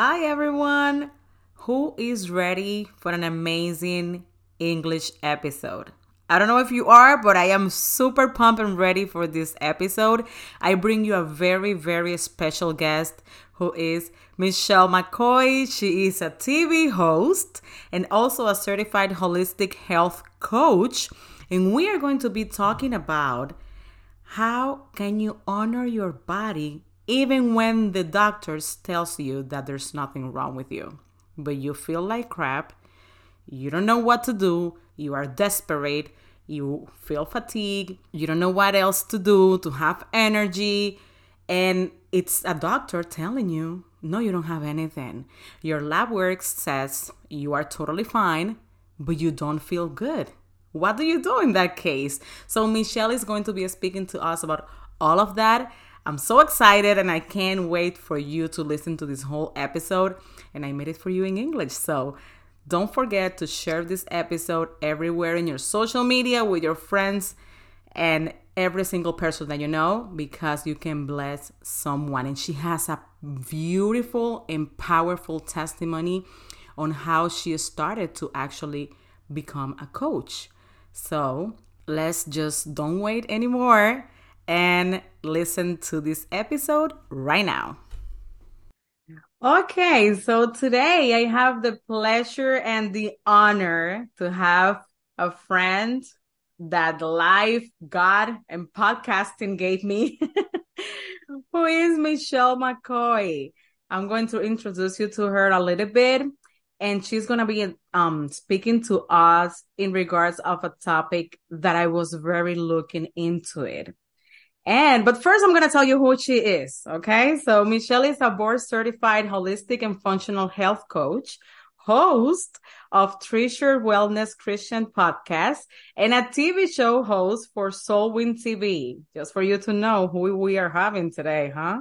Hi, everyone. Who is ready for an amazing English episode? I don't know if you are, but I am super pumped and ready for this episode. I bring you a very, very special guest who is Michelle MacCoy. She is a TV host and also a certified holistic health coach. And we are going to be talking about how can you honor your body even when the doctors tells you that there's nothing wrong with you. But you feel like crap. You don't know what to do. You are desperate. You feel fatigue you don't know what else to do to have energy. And it's a doctor telling you no you don't have anything. Your lab work says you are totally fine but you don't feel good. What do you do in that case? So michelle is going to be speaking to us about all of that I'm so excited and I can't wait for you to listen to this whole episode. And I made it for you in English. So don't forget to share this episode everywhere in your social media with your friends and every single person that you know because you can bless someone. And she has a beautiful and powerful testimony on how she started to actually become a coach. So let's just don't wait anymore and listen to this episode right now. Okay, so today I have the pleasure and the honor to have a friend that life, God, and podcasting gave me, who is Michelle MacCoy. I'm going to introduce you to her a little bit, and she's going to be um, speaking to us in regards of a topic that I was very looking into it. And, but first I'm going to tell you who she is. Okay. So Michelle is a board certified holistic and functional health coach, host of Treasured Wellness Christian podcast and a TV show host for Soulwind TV. Just for you to know who we are having today, huh?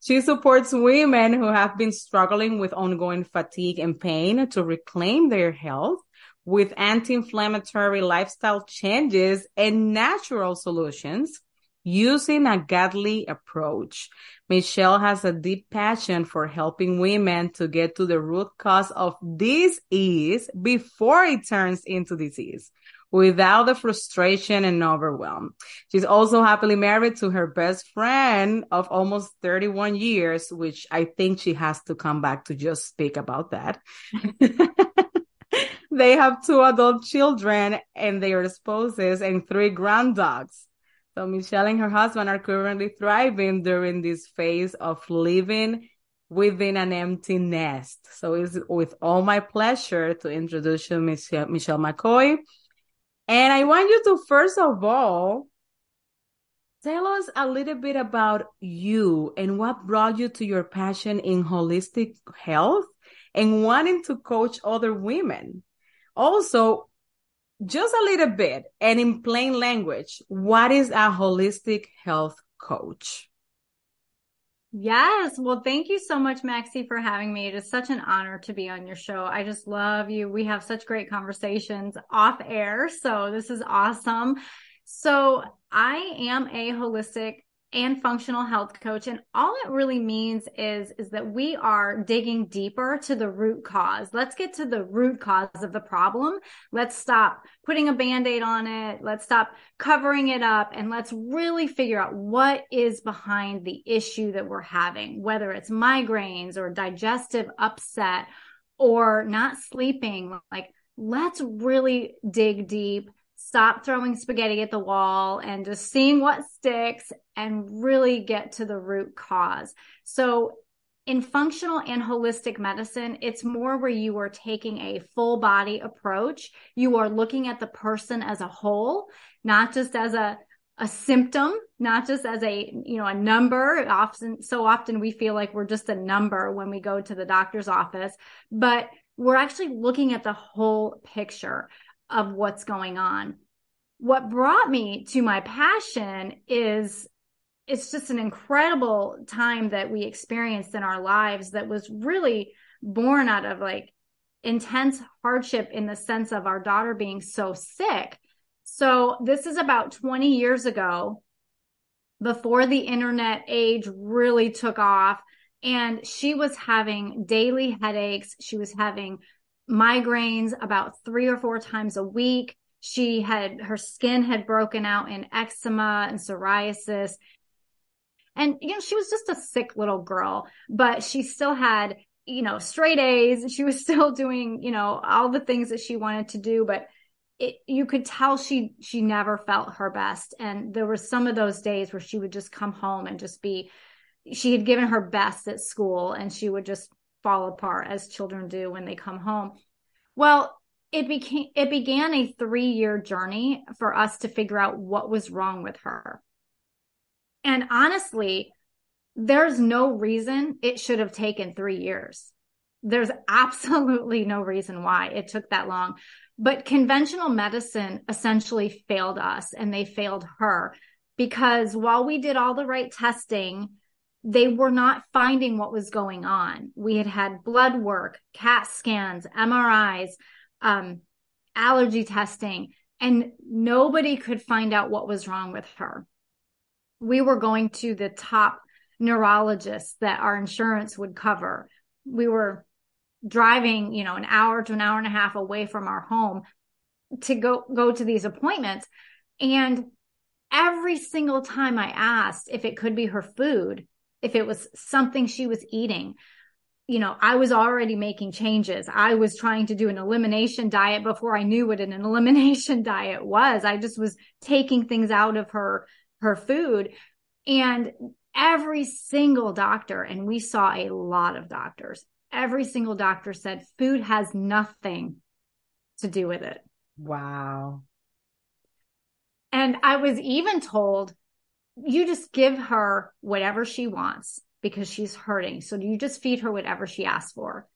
She supports women who have been struggling with ongoing fatigue and pain to reclaim their health with anti-inflammatory lifestyle changes and natural solutions using a godly approach. Michelle has a deep passion for helping women to get to the root cause of disease before it turns into disease without the frustration and overwhelm. She's also happily married to her best friend of almost 31 years, which I think she has to come back to just speak about that. they have two adult children and their spouses and three grand dogs. So Michelle and her husband are currently thriving during this phase of living within an empty nest. So it's with all my pleasure to introduce you, Michelle, Michelle MacCoy. And I want you to first of all tell us a little bit about you and what brought you to your passion in holistic health and wanting to coach other women. Also, just a little bit and in plain language, what is a holistic health coach? Yes. Well, thank you so much, Maxie, for having me. It is such an honor to be on your show. I just love you. We have such great conversations off air. So this is awesome. So I am a holistic and functional health coach and all it really means is is that we are digging deeper to the root cause. Let's get to the root cause of the problem. Let's stop putting a band-aid on it. Let's stop covering it up and let's really figure out what is behind the issue that we're having whether it's migraines or digestive upset or not sleeping. Like let's really dig deep stop throwing spaghetti at the wall and just seeing what sticks and really get to the root cause. So in functional and holistic medicine, it's more where you are taking a full body approach. You are looking at the person as a whole, not just as a a symptom, not just as a, you know, a number. Often, so often we feel like we're just a number when we go to the doctor's office, but we're actually looking at the whole picture of what's going on. What brought me to my passion is it's just an incredible time that we experienced in our lives that was really born out of like intense hardship in the sense of our daughter being so sick. So this is about 20 years ago before the internet age really took off And she was having daily headaches. She was having migraines about three or four times a week. She had her skin had broken out in eczema and psoriasis. And, you know, she was just a sick little girl, but she still had, you know, straight A's. She was still doing, you know, all the things that she wanted to do, but it, you could tell she, she never felt her best. And there were some of those days where she would just come home and just be, she had given her best at school and she would just fall apart as children do when they come home. Well, it became it began a 3-year journey for us to figure out what was wrong with her. And honestly, there's no reason it should have taken 3 years. There's absolutely no reason why it took that long. But conventional medicine essentially failed us and they failed her because while we did all the right testing, they were not finding what was going on. We had had blood work, CAT scans, MRIs, um, allergy testing, and nobody could find out what was wrong with her. We were going to the top neurologists that our insurance would cover. We were driving, you know, an hour to an hour and a half away from our home to go go to these appointments and every single time I asked if it could be her food, if it was something she was eating, you know, I was already making changes. I was trying to do an elimination diet before I knew what an elimination diet was. I just was taking things out of her, her food and every single doctor, and we saw a lot of doctors, every single doctor said food has nothing to do with it. Wow. And I was even told you just give her whatever she wants because she's hurting. So you just feed her whatever she asks for.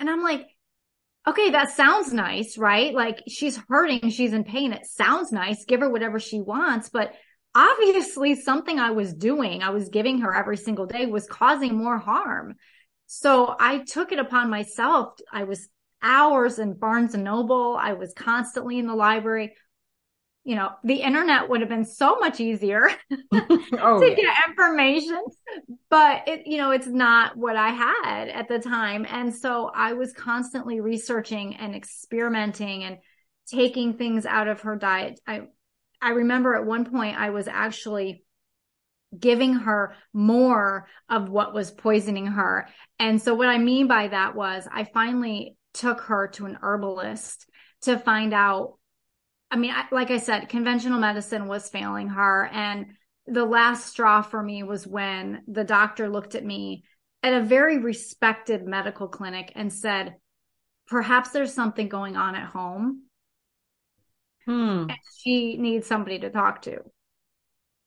And I'm like, okay, that sounds nice, right? Like she's hurting, she's in pain. It sounds nice. Give her whatever she wants. But obviously something I was doing, I was giving her every single day was causing more harm. So I took it upon myself. I was hours in Barnes and Noble. I was constantly in the library you know, the internet would have been so much easier oh, to yeah. get information, but it, you know, it's not what I had at the time. And so I was constantly researching and experimenting and taking things out of her diet. I, I remember at one point I was actually giving her more of what was poisoning her. And so what I mean by that was I finally took her to an herbalist to find out I mean, I, like I said, conventional medicine was failing her. And the last straw for me was when the doctor looked at me at a very respected medical clinic and said, perhaps there's something going on at home. Hmm. And she needs somebody to talk to.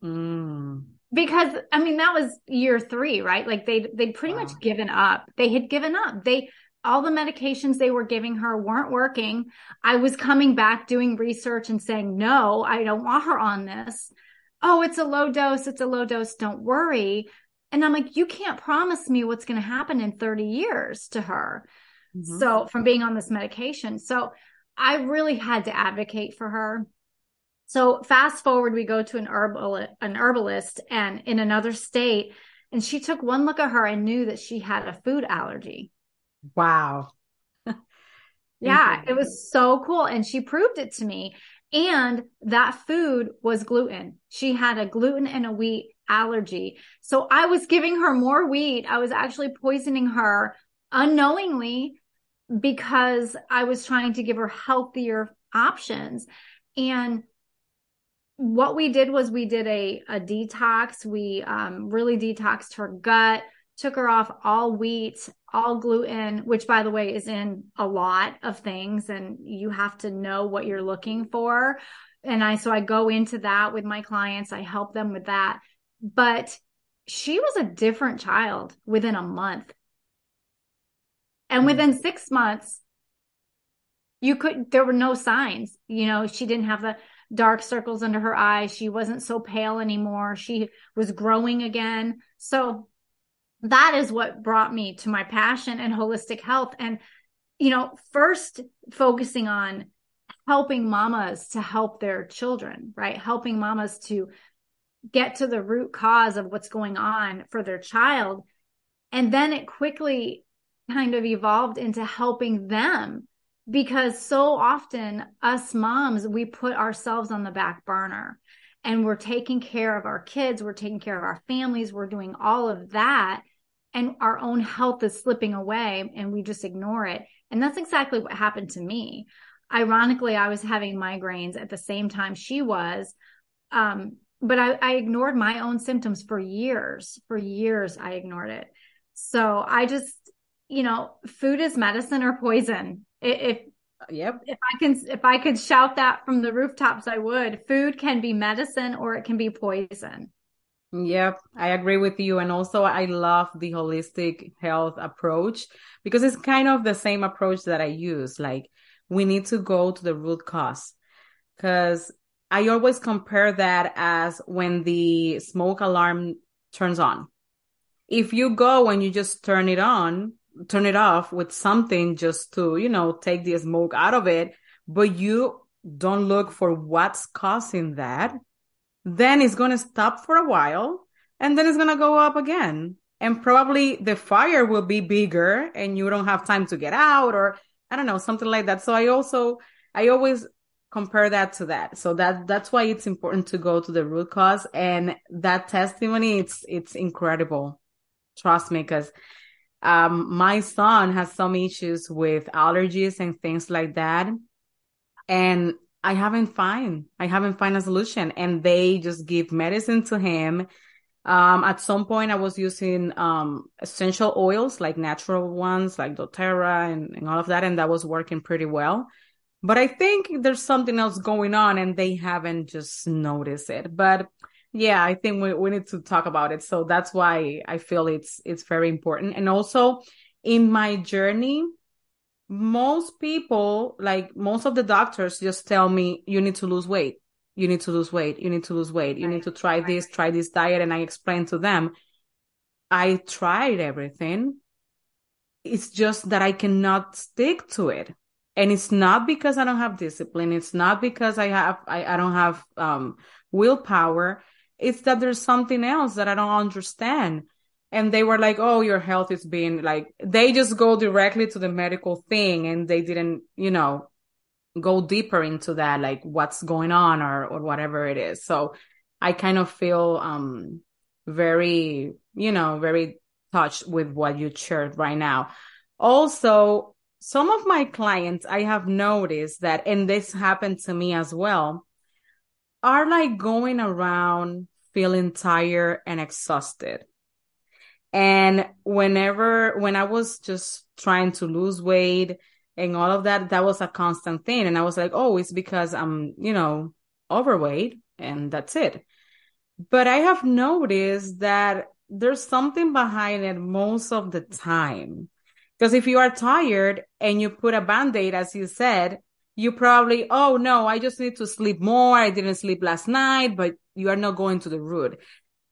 Hmm. Because I mean that was year three, right? Like they they'd pretty wow. much given up. They had given up. They all the medications they were giving her weren't working. I was coming back doing research and saying, no, I don't want her on this. Oh, it's a low dose. It's a low dose. Don't worry. And I'm like, you can't promise me what's going to happen in 30 years to her. Mm-hmm. So from being on this medication. So I really had to advocate for her. So fast forward, we go to an herbal, an herbalist and in another state. And she took one look at her and knew that she had a food allergy. Wow. yeah, it was so cool. And she proved it to me. And that food was gluten. She had a gluten and a wheat allergy. So I was giving her more wheat. I was actually poisoning her unknowingly because I was trying to give her healthier options. And what we did was we did a, a detox. We um, really detoxed her gut took her off all wheat, all gluten, which by the way is in a lot of things and you have to know what you're looking for. And I, so I go into that with my clients. I help them with that. But she was a different child within a month. And mm-hmm. within six months, you could, there were no signs. You know, she didn't have the dark circles under her eyes. She wasn't so pale anymore. She was growing again. So that is what brought me to my passion and holistic health. And, you know, first focusing on helping mamas to help their children, right? Helping mamas to get to the root cause of what's going on for their child. And then it quickly kind of evolved into helping them because so often us moms, we put ourselves on the back burner and we're taking care of our kids, we're taking care of our families, we're doing all of that. And our own health is slipping away and we just ignore it. And that's exactly what happened to me. Ironically, I was having migraines at the same time she was. Um, but I, I ignored my own symptoms for years. For years, I ignored it. So I just, you know, food is medicine or poison. If yep if i can if i could shout that from the rooftops i would food can be medicine or it can be poison Yep, I agree with you. And also, I love the holistic health approach because it's kind of the same approach that I use. Like, we need to go to the root cause because I always compare that as when the smoke alarm turns on. If you go and you just turn it on, turn it off with something just to, you know, take the smoke out of it, but you don't look for what's causing that, then it's going to stop for a while and then it's going to go up again. And probably the fire will be bigger and you don't have time to get out or I don't know, something like that. So I also, I always compare that to that. So that, that's why it's important to go to the root cause and that testimony, it's, it's incredible. Trust me, because um, my son has some issues with allergies and things like that. And I haven't find, I haven't find a solution and they just give medicine to him. Um, at some point I was using, um, essential oils, like natural ones, like doTERRA and, and all of that. And that was working pretty well. But I think there's something else going on and they haven't just noticed it. But yeah, I think we, we need to talk about it. So that's why I feel it's it's very important. And also in my journey, most people, like most of the doctors just tell me you need to lose weight. You need to lose weight. You need to lose weight. You need to try this, try this diet. And I explain to them, I tried everything. It's just that I cannot stick to it. And it's not because I don't have discipline. It's not because I have, I, I don't have, um, willpower it's that there's something else that I don't understand. And they were like, oh, your health is being like, they just go directly to the medical thing and they didn't, you know, go deeper into that, like what's going on or, or whatever it is. So I kind of feel, um, very, you know, very touched with what you shared right now. Also, some of my clients, I have noticed that, and this happened to me as well, are like going around feeling tired and exhausted. And whenever, when I was just trying to lose weight and all of that, that was a constant thing. And I was like, oh, it's because I'm, you know, overweight and that's it. But I have noticed that there's something behind it most of the time. Because if you are tired and you put a band aid, as you said, you probably, oh no, I just need to sleep more. I didn't sleep last night, but you are not going to the root.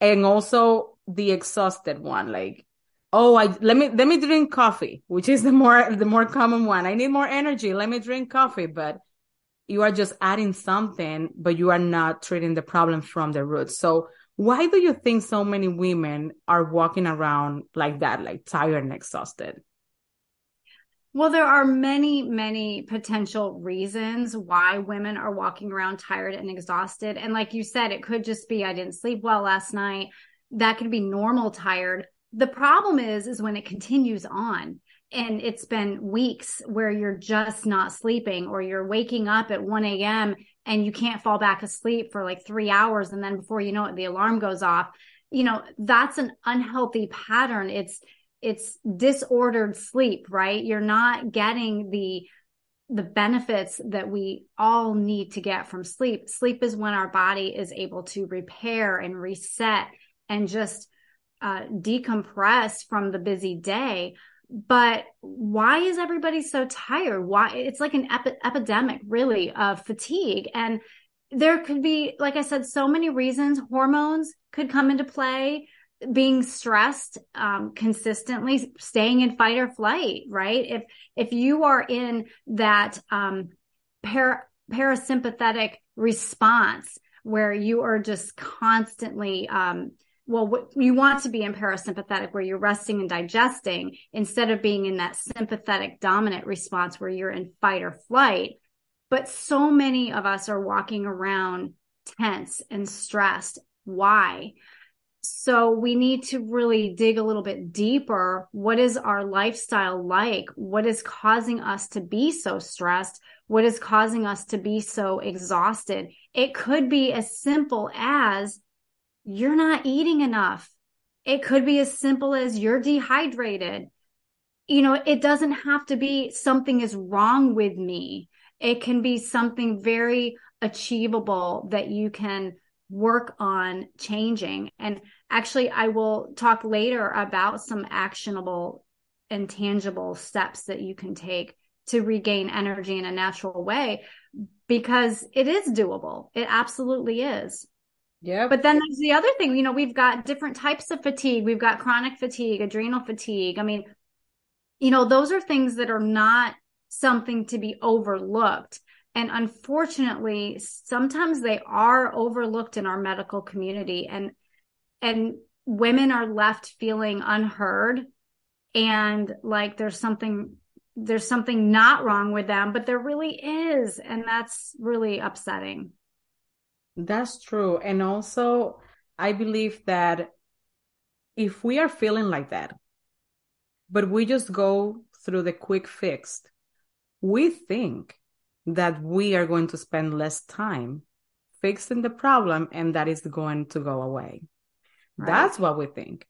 And also the exhausted one, like, oh, I, let me, let me drink coffee, which is the more, the more common one. I need more energy. Let me drink coffee, but you are just adding something, but you are not treating the problem from the root. So why do you think so many women are walking around like that, like tired and exhausted? Well, there are many, many potential reasons why women are walking around tired and exhausted. And like you said, it could just be I didn't sleep well last night. That could be normal tired. The problem is, is when it continues on and it's been weeks where you're just not sleeping or you're waking up at 1 a.m. and you can't fall back asleep for like three hours. And then before you know it, the alarm goes off. You know, that's an unhealthy pattern. It's, it's disordered sleep, right? You're not getting the the benefits that we all need to get from sleep. Sleep is when our body is able to repair and reset and just uh, decompress from the busy day. But why is everybody so tired? Why it's like an epi- epidemic, really, of fatigue. And there could be, like I said, so many reasons. Hormones could come into play being stressed um, consistently staying in fight or flight right if if you are in that um, para- parasympathetic response where you are just constantly um, well, you want to be in parasympathetic where you're resting and digesting instead of being in that sympathetic dominant response where you're in fight or flight. But so many of us are walking around tense and stressed. Why? So we need to really dig a little bit deeper. What is our lifestyle like? What is causing us to be so stressed? What is causing us to be so exhausted? It could be as simple as you're not eating enough. It could be as simple as you're dehydrated. You know, it doesn't have to be something is wrong with me. It can be something very achievable that you can work on changing. And actually, I will talk later about some actionable and tangible steps that you can take to regain energy in a natural way because it is doable. It absolutely is. Yeah. But then there's the other thing, you know, we've got different types of fatigue. We've got chronic fatigue, adrenal fatigue. I mean, you know, those are things that are not something to be overlooked. And unfortunately, sometimes they are overlooked in our medical community and and women are left feeling unheard and like there's something there's something not wrong with them, but there really is. And that's really upsetting. That's true. And also, I believe that if we are feeling like that, but we just go through the quick fix, we think that we are going to spend less time fixing the problem and that is going to go away. Right. That's what we think.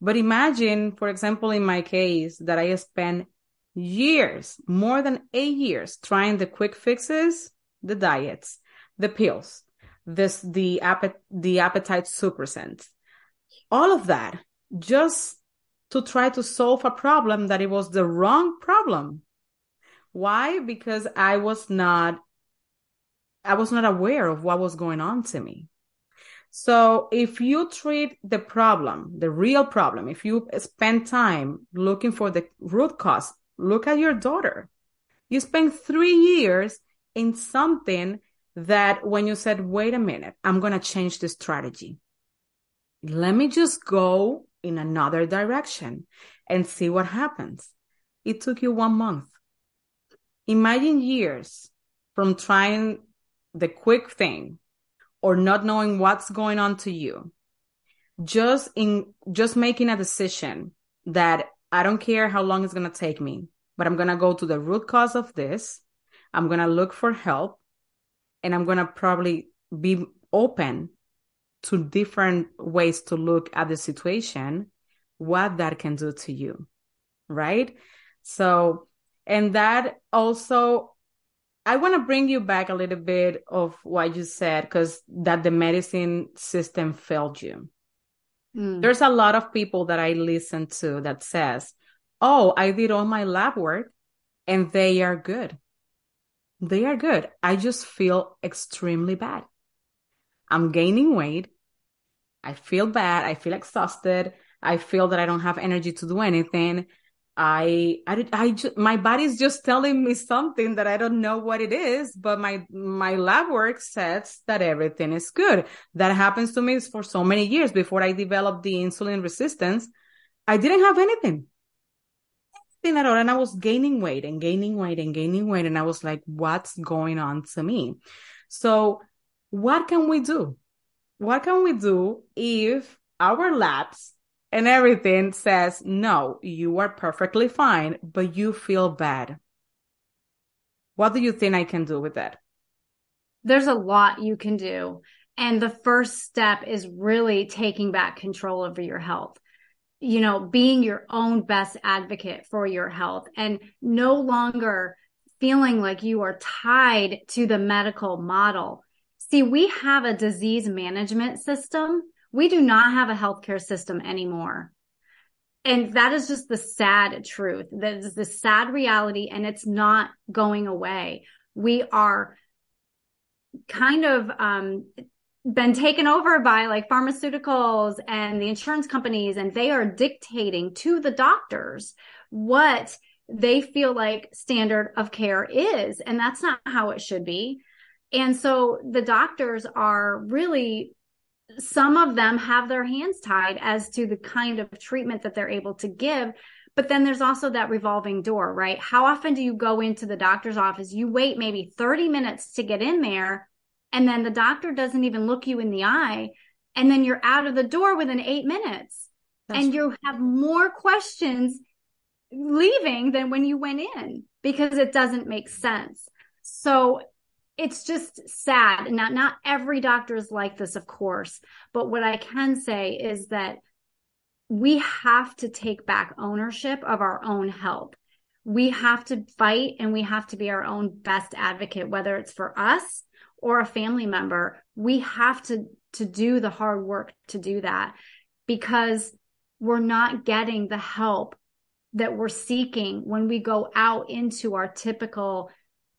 But imagine, for example, in my case, that I spent years, more than eight years, trying the quick fixes, the diets, the pills, this the appet the appetite suppressant all of that just to try to solve a problem that it was the wrong problem. Why? Because i was not i was not aware of what was going on to me. So if you treat the problem the real problem if you spend time looking for the root cause look at your daughter. You spent three years in something that when you said, wait a minute, I'm going to change the strategy. Let me just go in another direction and see what happens. It took you one month. Imagine years from trying the quick thing or not knowing what's going on to you. Just in, just making a decision that I don't care how long it's going to take me, but I'm going to go to the root cause of this. I'm going to look for help and I'm going to probably be open to different ways to look at the situation, what that can do to you. Right. So, and that also, I want to bring you back a little bit of what you said, because that the medicine system failed you. Mm. There's a lot of people that I listen to that says, Oh, I did all my lab work and they are good. They are good. I just feel extremely bad. I'm gaining weight. I feel bad. I feel exhausted. I feel that I don't have energy to do anything. I, I, I just, my body's just telling me something that I don't know what it is, but my, my lab work says that everything is good. That happens to me for so many years before I developed the insulin resistance. I didn't have anything at all. And I was gaining weight and gaining weight and gaining weight. And I was like, what's going on to me? So what can we do? What can we do if our labs and everything says, no, you are perfectly fine, but you feel bad? What do you think I can do with that? There's a lot you can do. And the first step is really taking back control over your health you know, being your own best advocate for your health and no longer feeling like you are tied to the medical model. See, we have a disease management system. We do not have a healthcare system anymore. And that is just the sad truth. That is the sad reality, and it's not going away. We are kind of um, been taken over by like pharmaceuticals and the insurance companies and they are dictating to the doctors what they feel like standard of care is and that's not how it should be and so the doctors are really some of them have their hands tied as to the kind of treatment that they're able to give. But then there's also that revolving door, right? How often do you go into the doctor's office? You wait maybe 30 minutes to get in there, and then the doctor doesn't even look you in the eye. And then you're out of the door within eight minutes. That's and you have more questions leaving than when you went in because it doesn't make sense. So it's just sad. Not not every doctor is like this, of course. But what I can say is that we have to take back ownership of our own health. We have to fight and we have to be our own best advocate, whether it's for us or a family member. We have to to do the hard work to do that because we're not getting the help that we're seeking when we go out into our typical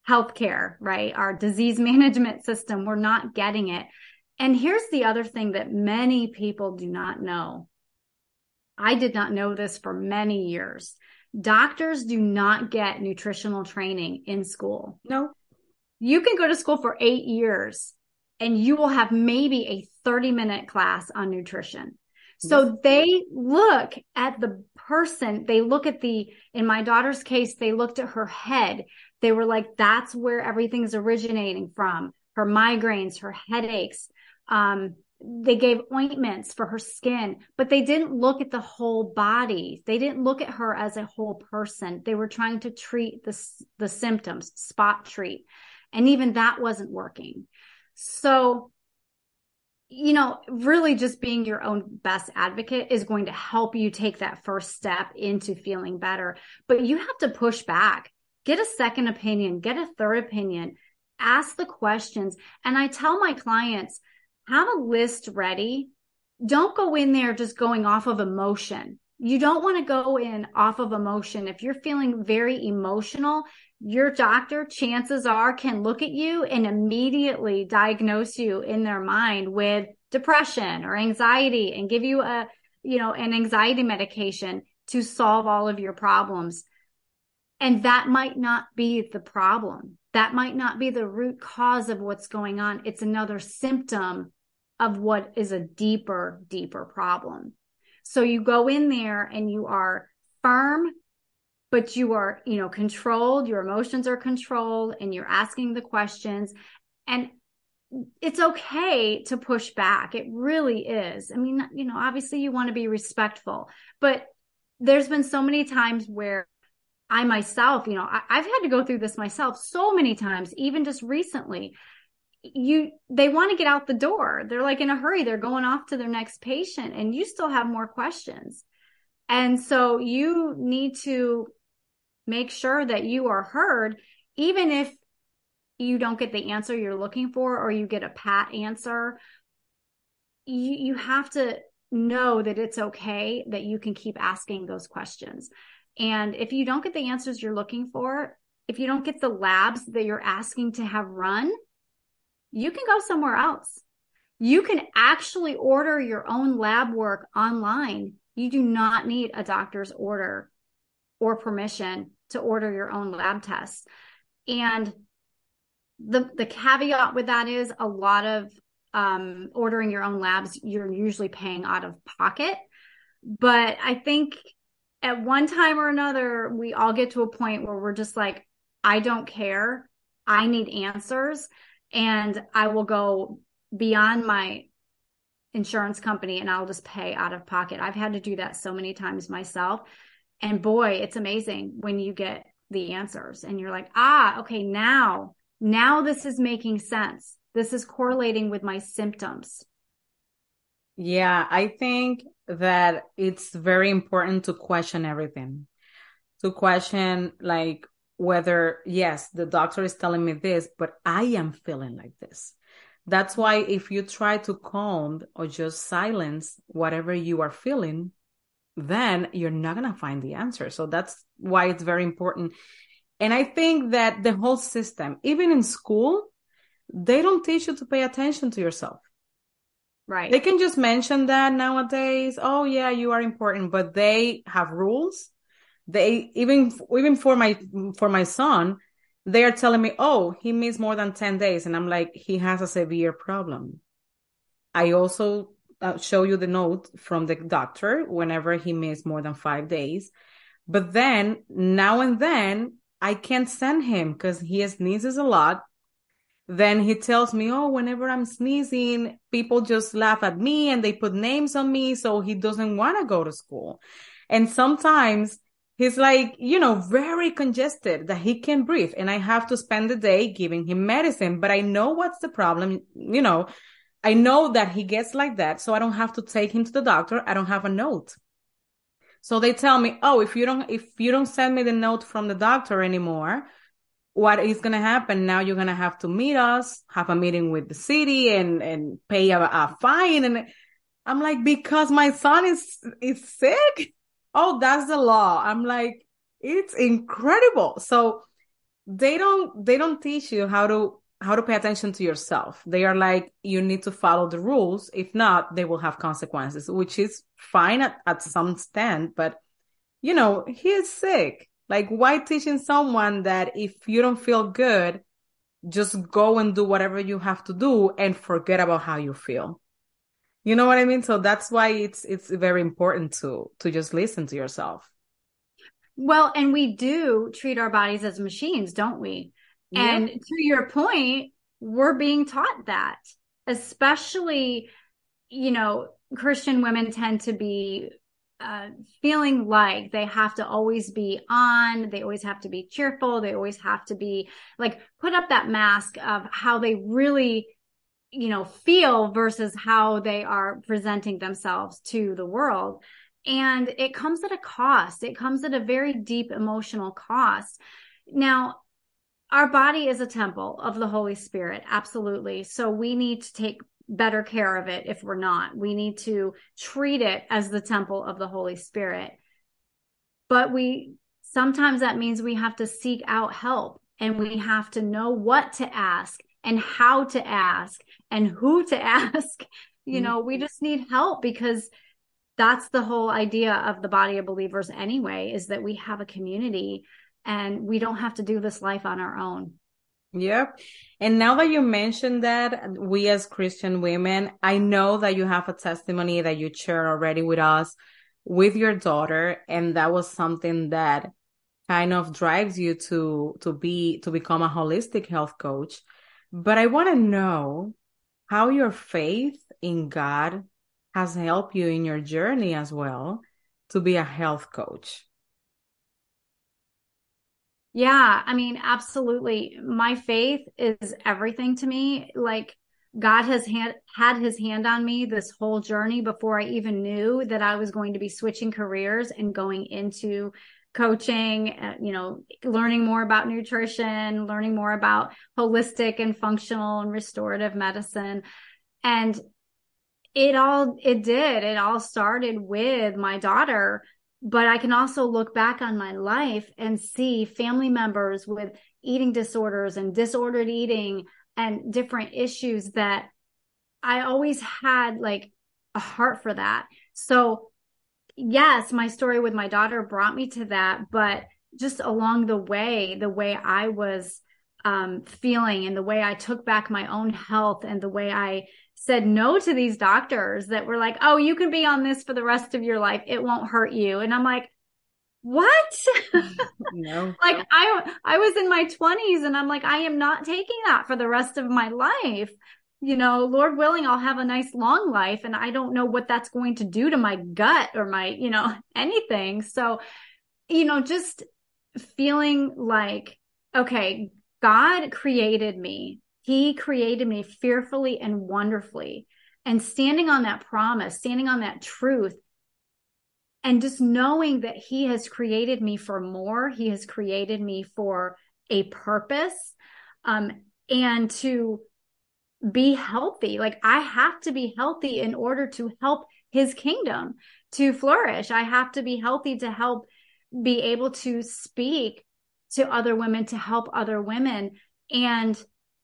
healthcare, right? Our disease management system, we're not getting it. And here's the other thing that many people do not know. I did not know this for many years. Doctors do not get nutritional training in school. No. You can go to school for eight years and you will have maybe a 30 minute class on nutrition. So they look at the person, they look at the, in my daughter's case, they looked at her head. They were like, that's where everything's originating from her migraines, her headaches. Um, they gave ointments for her skin, but they didn't look at the whole body. They didn't look at her as a whole person. They were trying to treat the, the symptoms, spot treat. And even that wasn't working. So you know, really just being your own best advocate is going to help you take that first step into feeling better. But you have to push back, get a second opinion, get a third opinion, ask the questions. And I tell my clients, have a list ready. Don't go in there just going off of emotion. You don't want to go in off of emotion. If you're feeling very emotional, your doctor, chances are, can look at you and immediately diagnose you in their mind with depression or anxiety and give you a, you know, an anxiety medication to solve all of your problems. And that might not be the problem. That might not be the root cause of what's going on. It's another symptom of what is a deeper, deeper problem. So you go in there and you are firm but you are, you know, controlled, your emotions are controlled and you're asking the questions and it's okay to push back. It really is. I mean, you know, obviously you want to be respectful, but there's been so many times where I myself, you know, I, have had to go through this myself so many times, even just recently. You, they want to get out the door. They're like in a hurry. They're going off to their next patient and you still have more questions. And so you need to make sure that you are heard, even if you don't get the answer you're looking for or you get a pat answer. You, you have to know that it's okay that you can keep asking those questions. And if you don't get the answers you're looking for, if you don't get the labs that you're asking to have run, you can go somewhere else. You can actually order your own lab work online. You do not need a doctor's order or permission to order your own lab tests. And the the caveat with that is a lot of um, ordering your own labs, you're usually paying out of pocket. But I think at one time or another, we all get to a point where we're just like, I don't care. I need answers. And I will go beyond my insurance company and I'll just pay out of pocket. I've had to do that so many times myself. And boy, it's amazing when you get the answers and you're like, ah, okay, now, now this is making sense. This is correlating with my symptoms. Yeah, I think that it's very important to question everything. To question, like, whether, yes, the doctor is telling me this, but I am feeling like this. That's why if you try to calm or just silence whatever you are feeling, then you're not going to find the answer. So that's why it's very important. And I think that the whole system, even in school, they don't teach you to pay attention to yourself. Right. They can just mention that nowadays. Oh yeah, you are important, but they have rules. They even even for my for my son, they are telling me, "Oh, he missed more than 10 days." And I'm like, "He has a severe problem." I also uh, show you the note from the doctor whenever he missed more than five days. But then now and then I can't send him because he sneezes a lot. Then he tells me, Oh, whenever I'm sneezing, people just laugh at me and they put names on me. So he doesn't want to go to school. And sometimes he's like, you know, very congested that he can't breathe. And I have to spend the day giving him medicine, but I know what's the problem. You know, I know that he gets like that. So I don't have to take him to the doctor. I don't have a note. So they tell me, oh, if you don't, if you don't send me the note from the doctor anymore, what is going to happen now? You're going to have to meet us, have a meeting with the city, and and pay a, a fine. And I'm like, because my son is is sick. Oh, that's the law. I'm like, it's incredible. So they don't they don't teach you how to how to pay attention to yourself. They are like, you need to follow the rules. If not, they will have consequences, which is fine at, at some extent. But, you know, he is sick. Like, why teaching someone that if you don't feel good, just go and do whatever you have to do and forget about how you feel. You know what I mean? So that's why it's it's very important to to just listen to yourself. Well, and we do treat our bodies as machines, don't we? And to your point, we're being taught that, especially, you know, Christian women tend to be uh, feeling like they have to always be on, they always have to be cheerful, they always have to be like put up that mask of how they really, you know, feel versus how they are presenting themselves to the world. And it comes at a cost. It comes at a very deep emotional cost. Now, our body is a temple of the Holy Spirit. Absolutely. So we need to take better care of it if we're not. We need to treat it as the temple of the Holy Spirit. But we sometimes that means we have to seek out help and we have to know what to ask and how to ask and who to ask. You mm-hmm. know, we just need help because that's the whole idea of the body of believers anyway is that we have a community and we don't have to do this life on our own. Yep. And now that you mentioned that, we as Christian women, I know that you have a testimony that you shared already with us with your daughter. And that was something that kind of drives you to, to be, to become a holistic health coach. But I want to know how your faith in God has helped you in your journey as well to be a health coach. Yeah, I mean, absolutely. My faith is everything to me. Like God has had, had his hand on me this whole journey before I even knew that I was going to be switching careers and going into coaching, uh, you know, learning more about nutrition, learning more about holistic and functional and restorative medicine. And it all, it did. It all started with my daughter but I can also look back on my life and see family members with eating disorders and disordered eating and different issues that I always had like a heart for that. So, yes, my story with my daughter brought me to that, but just along the way, the way I was um, feeling and the way I took back my own health and the way I said no to these doctors that were like, oh, you can be on this for the rest of your life. It won't hurt you. And I'm like, what? no. like I I was in my 20s and I'm like, I am not taking that for the rest of my life. You know, Lord willing, I'll have a nice long life and I don't know what that's going to do to my gut or my, you know, anything. So, you know, just feeling like, okay, God created me he created me fearfully and wonderfully. And standing on that promise, standing on that truth, and just knowing that He has created me for more, He has created me for a purpose, um, and to be healthy. Like I have to be healthy in order to help His kingdom to flourish. I have to be healthy to help be able to speak to other women, to help other women. And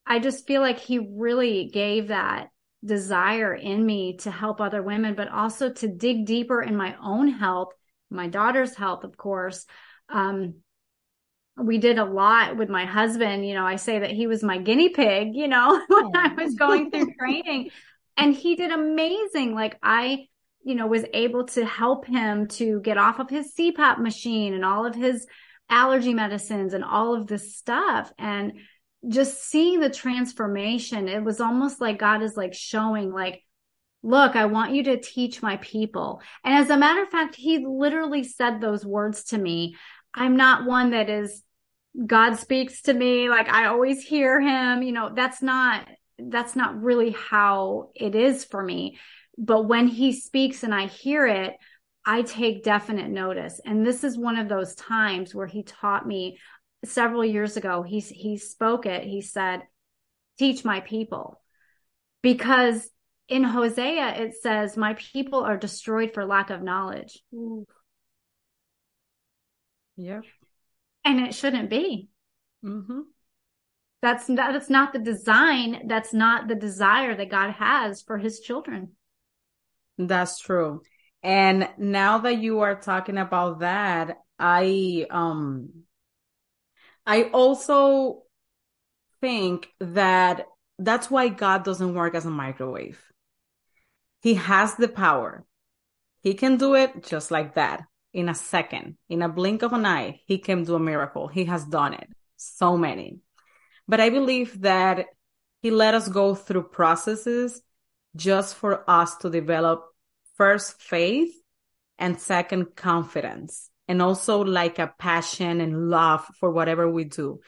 I just feel like he really gave that desire in me to help other women, but also to dig deeper in my own health, my daughter's health, of course. Um, we did a lot with my husband. You know, I say that he was my guinea pig, you know, when I was going through training. and he did amazing. Like I, you know, was able to help him to get off of his CPAP machine and all of his allergy medicines and all of this stuff. And just seeing the transformation, it was almost like God is like showing, like, look, I want you to teach my people. And as a matter of fact, he literally said those words to me. I'm not one that is, God speaks to me. Like I always hear him, you know, that's not, that's not really how it is for me. But when he speaks and I hear it, I take definite notice. And this is one of those times where he taught me several years ago. He, he spoke it. He said, teach my people because in Hosea, it says, my people are destroyed for lack of knowledge. Yeah. And it shouldn't be. Mm-hmm. That's that's not the design. That's not the desire that God has for his children. That's true. And now that you are talking about that, I um I also think that that's why God doesn't work as a microwave. He has the power. He can do it just like that in a second, in a blink of an eye. He can do a miracle. He has done it. So many. But I believe that he let us go through processes just for us to develop first faith and second confidence and also like a passion and love for whatever we do.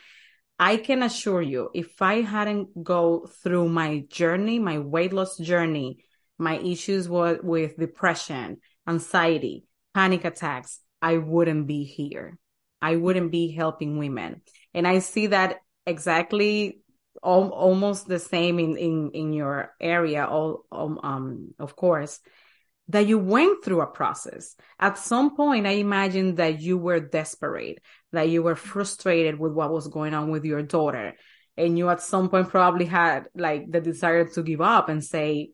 I can assure you, if I hadn't go through my journey, my weight loss journey, my issues were with depression, anxiety, panic attacks, I wouldn't be here. I wouldn't be helping women. And I see that exactly al- almost the same in, in, in your area, all, um, of course, that you went through a process. At some point, I imagine that you were desperate, that you were frustrated with what was going on with your daughter. And you at some point probably had like the desire to give up and say,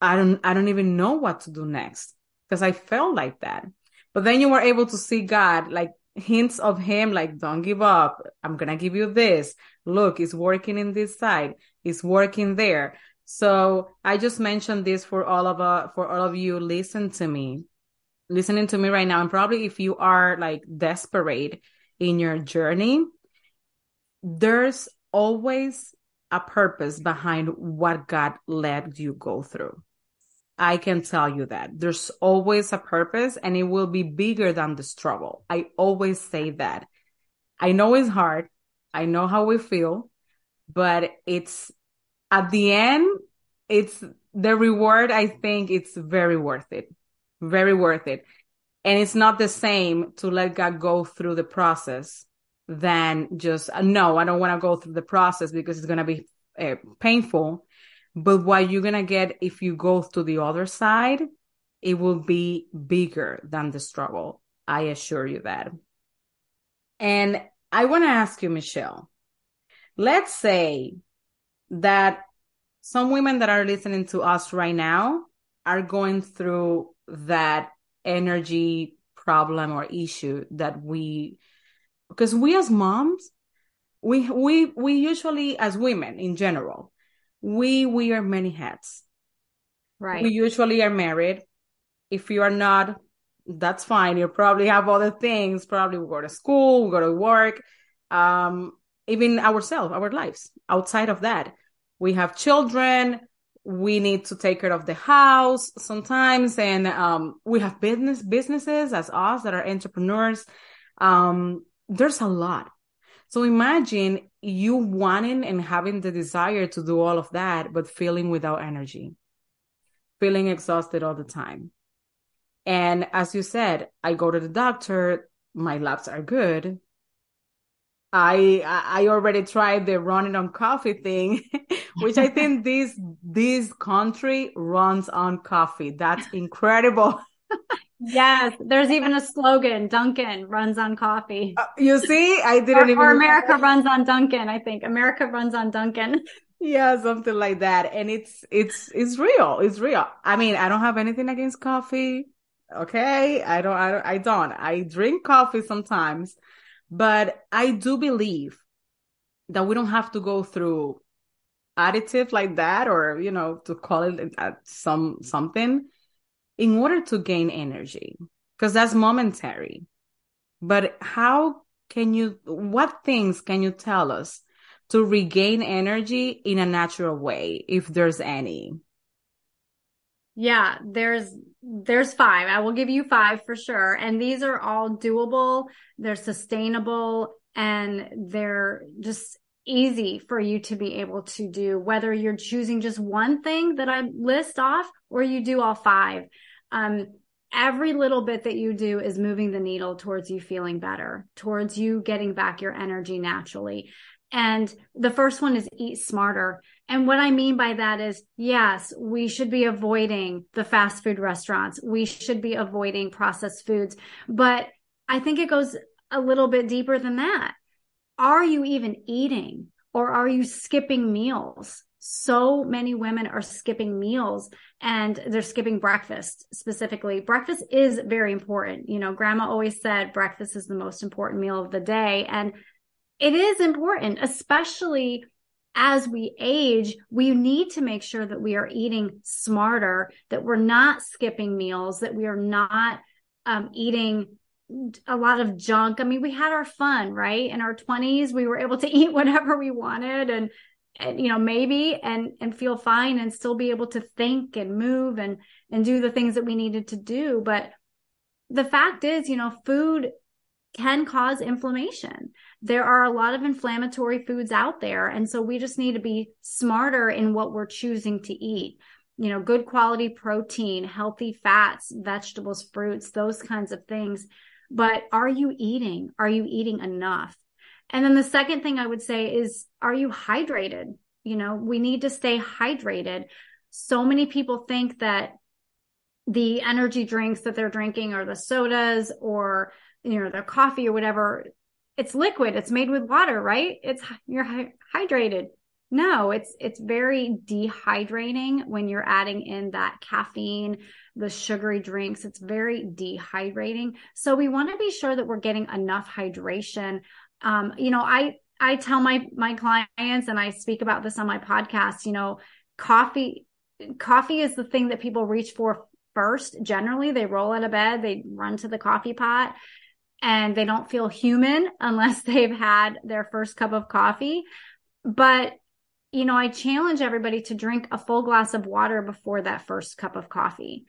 I don't, I don't even know what to do next because I felt like that. But then you were able to see God, like hints of Him, like, don't give up. I'm going to give you this. Look, it's working in this side. It's working there. So I just mentioned this for all of uh, for all of you listen to me, listening to me right now. And probably if you are like desperate in your journey, there's always a purpose behind what God let you go through. I can tell you that there's always a purpose and it will be bigger than the struggle. I always say that. I know it's hard. I know how we feel, but it's at the end, it's the reward. I think it's very worth it. Very worth it. And it's not the same to let God go through the process than just, no, I don't want to go through the process because it's going to be uh, painful but what you're going to get if you go to the other side, it will be bigger than the struggle. I assure you that. And I want to ask you, Michelle, let's say that some women that are listening to us right now are going through that energy problem or issue that we because we as moms we we we usually as women in general we wear many hats. Right. We usually are married. If you are not, that's fine. You probably have other things. Probably we go to school, we go to work, um, even ourselves, our lives. Outside of that, we have children. We need to take care of the house sometimes, and um, we have business businesses as us that are entrepreneurs. Um, there's a lot. So imagine you wanting and having the desire to do all of that, but feeling without energy, feeling exhausted all the time. And as you said, I go to the doctor, my labs are good. I I already tried the running on coffee thing, which I think this this country runs on coffee. That's incredible. Yes, there's even a slogan: Dunkin' runs on coffee. Uh, you see, I didn't or, even. Or America runs on Dunkin'. I think America runs on Dunkin'. Yeah, something like that, and it's it's it's real. It's real. I mean, I don't have anything against coffee. Okay, I don't. I don't. I don't. I drink coffee sometimes, but I do believe that we don't have to go through additive like that or you know to call it some something in order to gain energy because that's momentary. But how can you what things can you tell us to regain energy in a natural way if there's any? Yeah there's there's five. I will give you five for sure. And these are all doable they're sustainable and they're just easy for you to be able to do, whether you're choosing just one thing that I list off or you do all five. Um, every little bit that you do is moving the needle towards you feeling better, towards you getting back your energy naturally. And the first one is eat smarter. And what I mean by that is, yes, we should be avoiding the fast food restaurants. We should be avoiding processed foods. But I think it goes a little bit deeper than that are you even eating or are you skipping meals? So many women are skipping meals and they're skipping breakfast specifically. Breakfast is very important. You know, grandma always said breakfast is the most important meal of the day. And it is important, especially as we age, we need to make sure that we are eating smarter, that we're not skipping meals, that we are not um, eating a lot of junk. I mean, we had our fun, right? In our 20s, we were able to eat whatever we wanted and and you know maybe and and feel fine and still be able to think and move and and do the things that we needed to do but the fact is you know food can cause inflammation there are a lot of inflammatory foods out there and so we just need to be smarter in what we're choosing to eat you know good quality protein healthy fats vegetables fruits those kinds of things but are you eating? Are you eating enough? And then the second thing I would say is, are you hydrated? You know, we need to stay hydrated. So many people think that the energy drinks that they're drinking or the sodas or, you know, their coffee or whatever, it's liquid. It's made with water, right? It's, you're hydrated. No, it's it's very dehydrating when you're adding in that caffeine, the sugary drinks. It's very dehydrating. So we want to be sure that we're getting enough hydration. Um, you know, I I tell my my clients and I speak about this on my podcast, you know, coffee coffee is the thing that people reach for first. Generally, they roll out of bed, they run to the coffee pot and they don't feel human unless they've had their first cup of coffee. But you know, I challenge everybody to drink a full glass of water before that first cup of coffee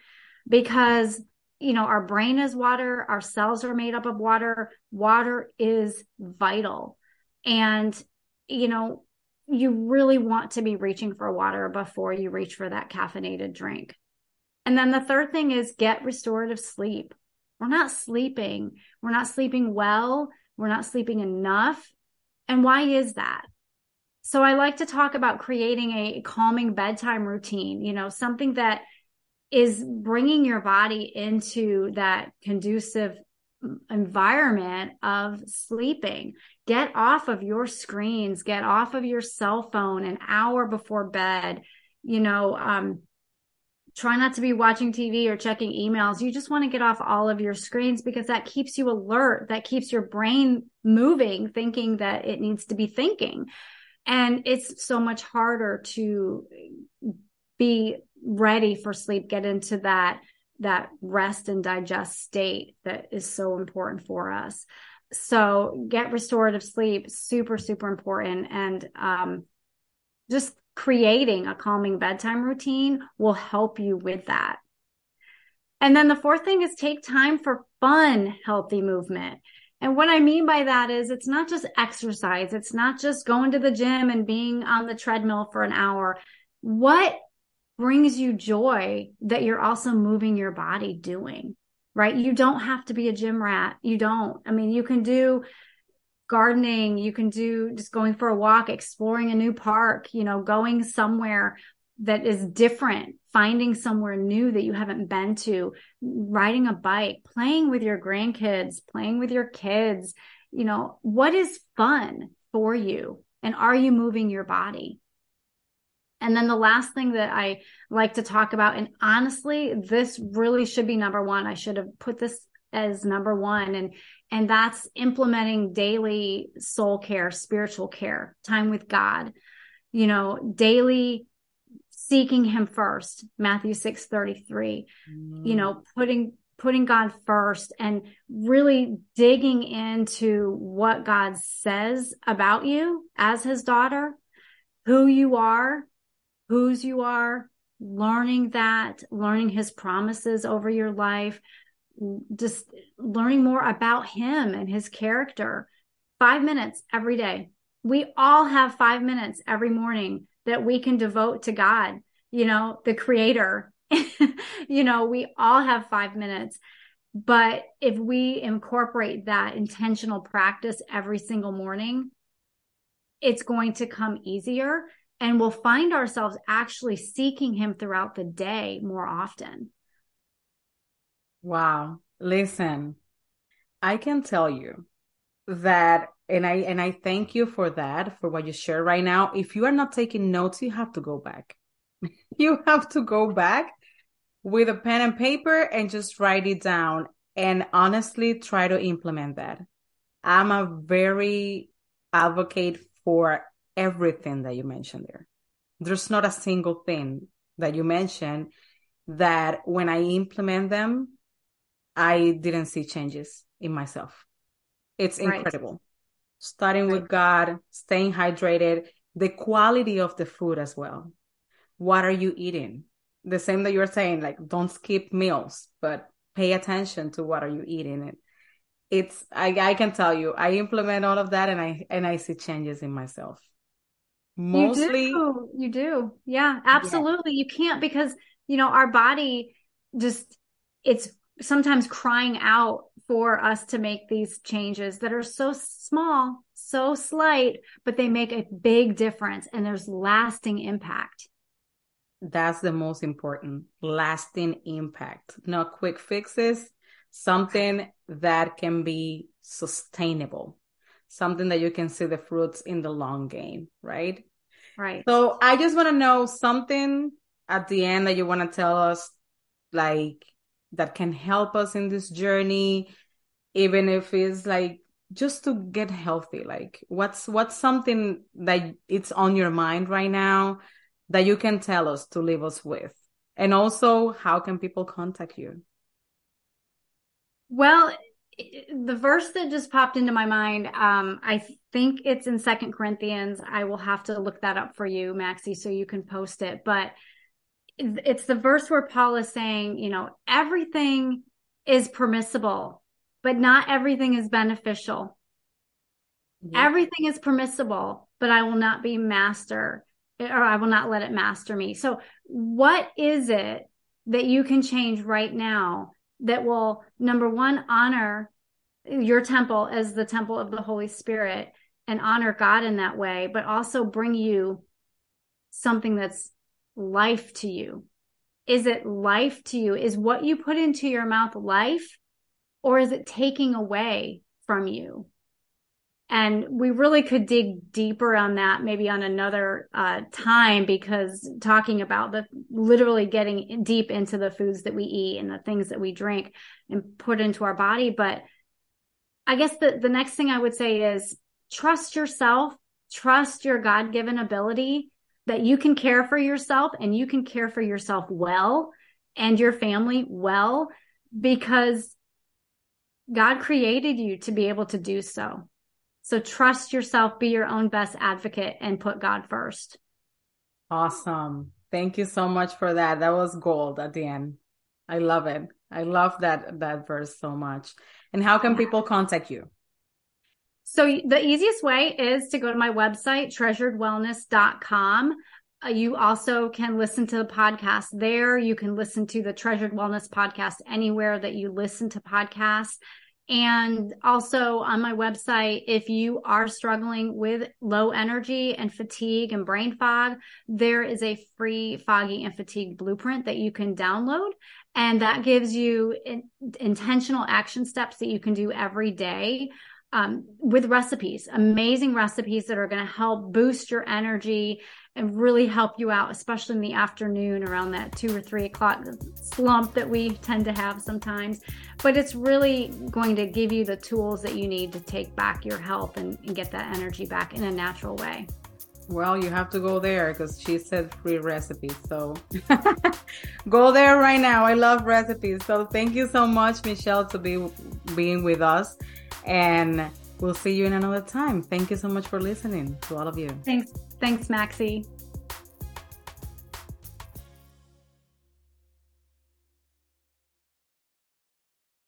because, you know, our brain is water, our cells are made up of water. Water is vital. And, you know, you really want to be reaching for water before you reach for that caffeinated drink. And then the third thing is get restorative sleep. We're not sleeping. We're not sleeping well. We're not sleeping enough. And why is that? So I like to talk about creating a calming bedtime routine, you know, something that is bringing your body into that conducive environment of sleeping. Get off of your screens, get off of your cell phone an hour before bed. You know, um, try not to be watching TV or checking emails. You just want to get off all of your screens because that keeps you alert. That keeps your brain moving, thinking that it needs to be thinking and it's so much harder to be ready for sleep get into that that rest and digest state that is so important for us. So get restorative sleep super super important. And um, just creating a calming bedtime routine will help you with that. And then the fourth thing is take time for fun healthy movement and what I mean by that is it's not just exercise. It's not just going to the gym and being on the treadmill for an hour. What brings you joy that you're also moving your body doing, right? You don't have to be a gym rat. You don't. I mean, you can do gardening. You can do just going for a walk, exploring a new park, you know, going somewhere that is different, finding somewhere new that you haven't been to, riding a bike, playing with your grandkids, playing with your kids. You know, what is fun for you? And are you moving your body? And then the last thing that I like to talk about, and honestly, this really should be number one. I should have put this as number one. And, and that's implementing daily soul care, spiritual care, time with God you know, daily seeking him first, Matthew 6 33, mm. you know, putting putting God first and really digging into what God says about you as his daughter, who you are, whose you are, learning that, learning his promises over your life, just learning more about him and his character. Five minutes every day. We all have five minutes every morning that we can devote to God, you know, the creator. you know, we all have five minutes. But if we incorporate that intentional practice every single morning, it's going to come easier and we'll find ourselves actually seeking him throughout the day more often. Wow. Listen, I can tell you that and I and I thank you for that for what you share right now. If you are not taking notes, you have to go back. you have to go back with a pen and paper and just write it down and honestly try to implement that. I'm a very advocate for everything that you mentioned there. There's not a single thing that you mentioned that when I implement them, I didn't see changes in myself. It's incredible. Right. Starting right. with God, staying hydrated, the quality of the food as well. What are you eating? The same that you're saying, like don't skip meals, but pay attention to what are you eating. It, it's I, I can tell you, I implement all of that and I and I see changes in myself. Mostly you do. You do. Yeah, absolutely. Yeah. You can't because you know our body just it's sometimes crying out for us to make these changes that are so small, so slight, but they make a big difference and there's lasting impact. That's the most important lasting impact, not quick fixes, something that can be sustainable, something that you can see the fruits in the long game, right? Right. So I just want to know something at the end that you want to tell us, like that can help us in this journey even if it's like just to get healthy. Like what's what's something that it's on your mind right now that you can tell us to leave us with? And also how can people contact you? Well the verse that just popped into my mind um i think it's in second corinthians. I will have to look that up for you maxie so you can post it. But it's the verse where Paul is saying, you know, everything is permissible, but not everything is beneficial. Yeah. Everything is permissible, but I will not be master or I will not let it master me. So, what is it that you can change right now that will, number one, honor your temple as the temple of the Holy Spirit and honor God in that way, but also bring you something that's life to you? Is it life to you? Is what you put into your mouth life, or is it taking away from you? And we really could dig deeper on that maybe on another uh, time because talking about the literally getting deep into the foods that we eat and the things that we drink and put into our body. But I guess the, the next thing I would say is trust yourself, trust your God given ability that you can care for yourself and you can care for yourself well and your family well because God created you to be able to do so. So trust yourself, be your own best advocate and put God first. Awesome. Thank you so much for that. That was gold at the end. I love it. I love that that verse so much. And how can people contact you? So the easiest way is to go to my website, treasuredwellness.com. Uh, you also can listen to the podcast there. You can listen to the Treasured Wellness podcast anywhere that you listen to podcasts. And also on my website, if you are struggling with low energy and fatigue and brain fog, there is a free foggy and fatigue blueprint that you can download. And that gives you in, intentional action steps that you can do every day um, with recipes, amazing recipes that are going to help boost your energy and really help you out, especially in the afternoon around that two or three o'clock slump that we tend to have sometimes. But it's really going to give you the tools that you need to take back your health and, and get that energy back in a natural way. Well, you have to go there because she said free recipes. So go there right now. I love recipes. So thank you so much, Michelle, to be being with us. And we'll see you in another time. Thank you so much for listening to all of you. Thanks. Thanks, Maxie.